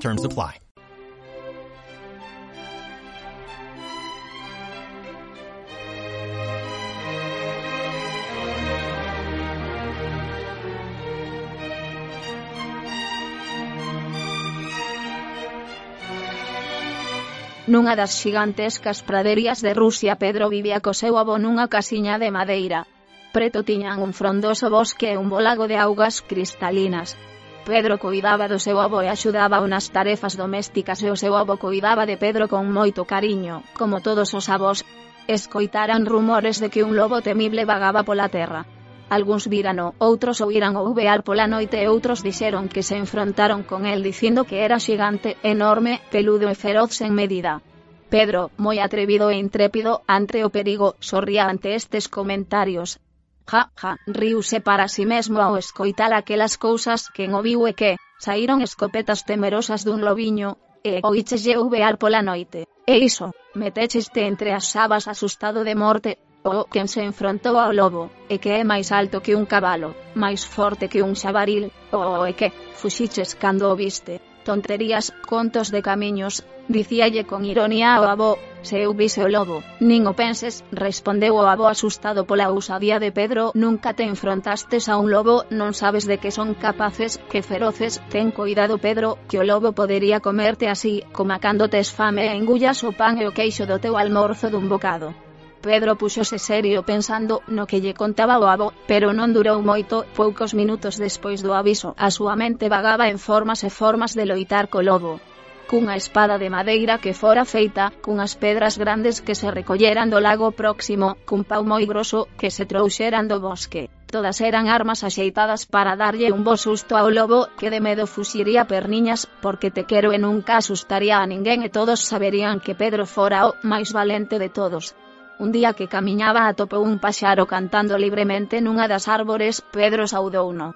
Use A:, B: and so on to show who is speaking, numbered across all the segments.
A: Terms apply.
B: Nunha das xigantescas praderías de Rusia Pedro vivía co seu avó nunha casiña de madeira. Preto tiñan un frondoso bosque e un bolago de augas cristalinas, Pedro coidaba do seu avó e axudaba unas tarefas domésticas e o coidaba de Pedro con moito cariño, como todos os avós. Escoitaran rumores de que un lobo temible vagaba pola terra. Algúns virano, outros oíran o vear pola noite e outros dixeron que se enfrontaron con el dicindo que era xigante, enorme, peludo e feroz sen medida. Pedro, moi atrevido e intrépido ante o perigo, sorría ante estes comentarios. Ja, ja, riuse para si sí mesmo ao escoitar aquelas cousas quen o viu e que, saíron escopetas temerosas dun lobiño, e oíchelle uvear pola noite. E iso, metecheste entre as sabas asustado de morte, o quen se enfrontou ao lobo, e que é máis alto que un cabalo, máis forte que un xabaril, o e que, fuxiches cando o viste, Tonterías, contos de camiños, dicíalle con ironía ao avó, se eu vise o lobo, nin o penses, respondeu o avó asustado pola usadía de Pedro, nunca te enfrontastes a un lobo, non sabes de que son capaces, que feroces, ten cuidado Pedro, que o lobo podería comerte así, coma cando tes fame e engullas o pan e o queixo do teu almorzo dun bocado. Pedro puxose serio pensando no que lle contaba o avó, pero non durou moito, poucos minutos despois do aviso, a súa mente vagaba en formas e formas de loitar co lobo cunha espada de madeira que fora feita, cunhas pedras grandes que se recolleran do lago próximo, cun pau moi grosso que se trouxeran do bosque. Todas eran armas axeitadas para darlle un bo susto ao lobo, que de medo fuxiría perniñas, porque te quero e nunca asustaría a ninguén e todos saberían que Pedro fora o máis valente de todos. Un día que camiñaba atopou un paxaro cantando libremente nunha das árbores, Pedro saudouno.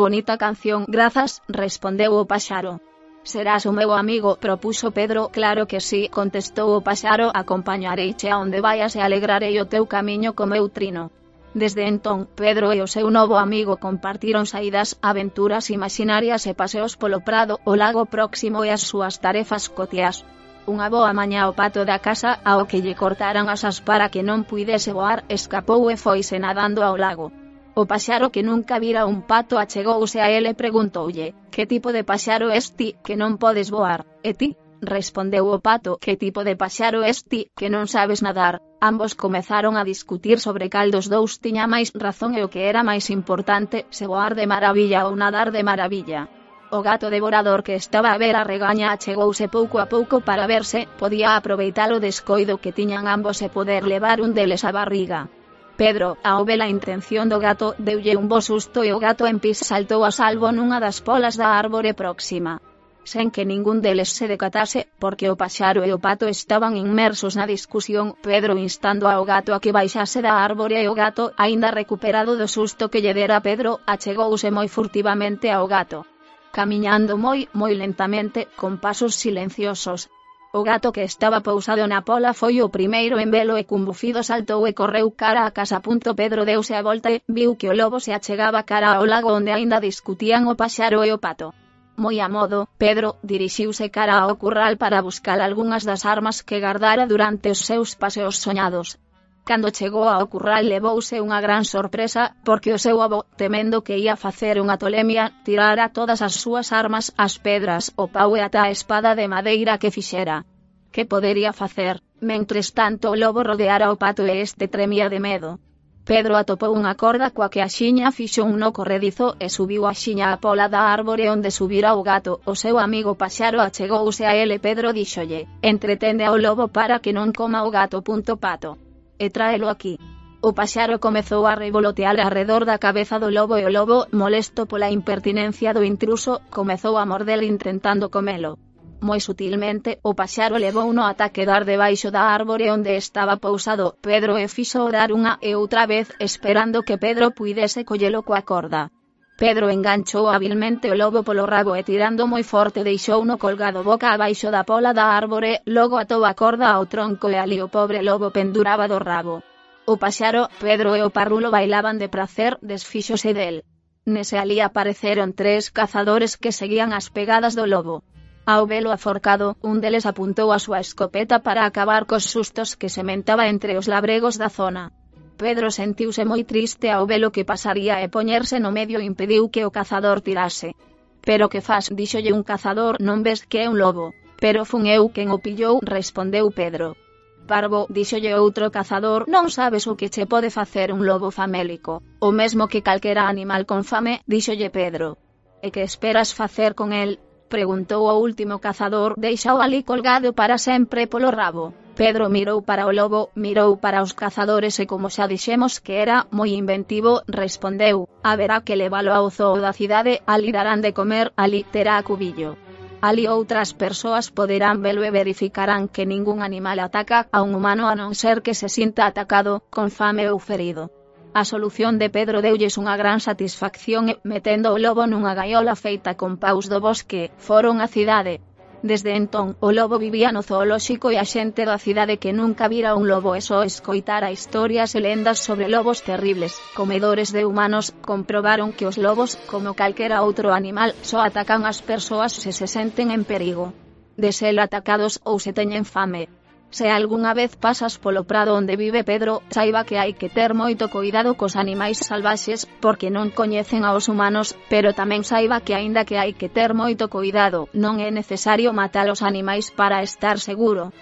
B: Bonita canción, grazas, respondeu o paxaro. Serás o meu amigo, propuso Pedro. Claro que sí, contestou o paxaro, acompañareiche a onde vaias e alegrarei o teu camiño co meu trino. Desde entón, Pedro e o seu novo amigo compartiron saídas, aventuras imaginarias e paseos polo prado, o lago próximo e as súas tarefas cotiás. Unha boa mañá o pato da casa ao que lle cortaran as asas para que non puidese voar escapou e foise nadando ao lago. O paxaro que nunca vira un pato achegouse a ele e preguntoulle, que tipo de paxaro es ti que non podes voar, e ti? Respondeu o pato que tipo de paxaro es ti que non sabes nadar. Ambos comezaron a discutir sobre cal dos dous tiña máis razón e o que era máis importante, se voar de maravilla ou nadar de maravilla. O gato devorador que estaba a ver a regaña achegouse pouco a pouco para verse, podía aproveitar o descoido que tiñan ambos e poder levar un deles a barriga. Pedro, ao ver a intención do gato, deulle un bo susto e o gato en pis saltou a salvo nunha das polas da árbore próxima sen que ningún deles se decatase, porque o paxaro e o pato estaban inmersos na discusión, Pedro instando ao gato a que baixase da árbore e o gato, aínda recuperado do susto que lle dera Pedro, achegouse moi furtivamente ao gato camiñando moi, moi lentamente, con pasos silenciosos. O gato que estaba pousado na pola foi o primeiro en velo e cun bufido saltou e correu cara a casa. Punto Pedro deuse a volta e viu que o lobo se achegaba cara ao lago onde aínda discutían o paxaro e o pato. Moi a modo, Pedro dirixiuse cara ao curral para buscar algunhas das armas que gardara durante os seus paseos soñados. Cando chegou ao curral levouse unha gran sorpresa, porque o seu avó, temendo que ia facer unha tolemia, tirara todas as súas armas, as pedras, o pau e ata a espada de madeira que fixera. Que podería facer? Mentres tanto o lobo rodeara o pato e este tremía de medo. Pedro atopou unha corda coa que a xiña fixo un no corredizo e subiu a xiña a pola da árbore onde subira o gato. O seu amigo paxaro achegouse a ele Pedro díxolle, entretende ao lobo para que non coma o gato. Punto pato e tráelo aquí. O paxaro comezou a revolotear arredor da cabeza do lobo e o lobo, molesto pola impertinencia do intruso, comezou a morder intentando comelo. Moi sutilmente, o paxaro levou no ata quedar debaixo da árbore onde estaba pousado Pedro e fixo dar unha e outra vez esperando que Pedro puidese collelo coa corda. Pedro enganchou habilmente o lobo polo rabo e tirando moi forte deixouno colgado boca abaixo da pola da árbore, logo atou a corda ao tronco e ali o pobre lobo penduraba do rabo. O paxaro, Pedro e o parrulo bailaban de prazer, desfíxose del. Nese ali apareceron tres cazadores que seguían as pegadas do lobo. Ao velo aforcado, un deles apuntou a súa escopeta para acabar cos sustos que sementaba entre os labregos da zona. Pedro sentiuse moi triste ao ver o que pasaría e poñerse no medio impediu que o cazador tirase. Pero que faz, díxolle un cazador, non ves que é un lobo. Pero fun eu quen o pillou, respondeu Pedro. Parvo, díxolle outro cazador, non sabes o que che pode facer un lobo famélico, o mesmo que calquera animal con fame, díxolle Pedro. E que esperas facer con el? Preguntou o último cazador, deixao ali colgado para sempre polo rabo. Pedro mirou para o lobo, mirou para os cazadores e como xa dixemos que era moi inventivo, respondeu, haberá que levalo ao zoo da cidade, ali darán de comer, ali terá cubillo. Ali outras persoas poderán velo e verificarán que ningún animal ataca a un humano a non ser que se sinta atacado, con fame ou ferido. A solución de Pedro deulles unha gran satisfacción e, metendo o lobo nunha gaiola feita con paus do bosque, foron á cidade, Desde entón, o lobo vivía no zoolóxico e a xente da cidade que nunca vira un lobo e só escoitara historias e lendas sobre lobos terribles, comedores de humanos, comprobaron que os lobos, como calquera outro animal, só atacan as persoas se se senten en perigo. De ser atacados ou se teñen fame, Se algunha vez pasas polo prado onde vive Pedro, saiba que hai que ter moito cuidado cos animais salvaxes, porque non coñecen aos humanos, pero tamén saiba que aínda que hai que ter moito cuidado, non é necesario matar os animais para estar seguro.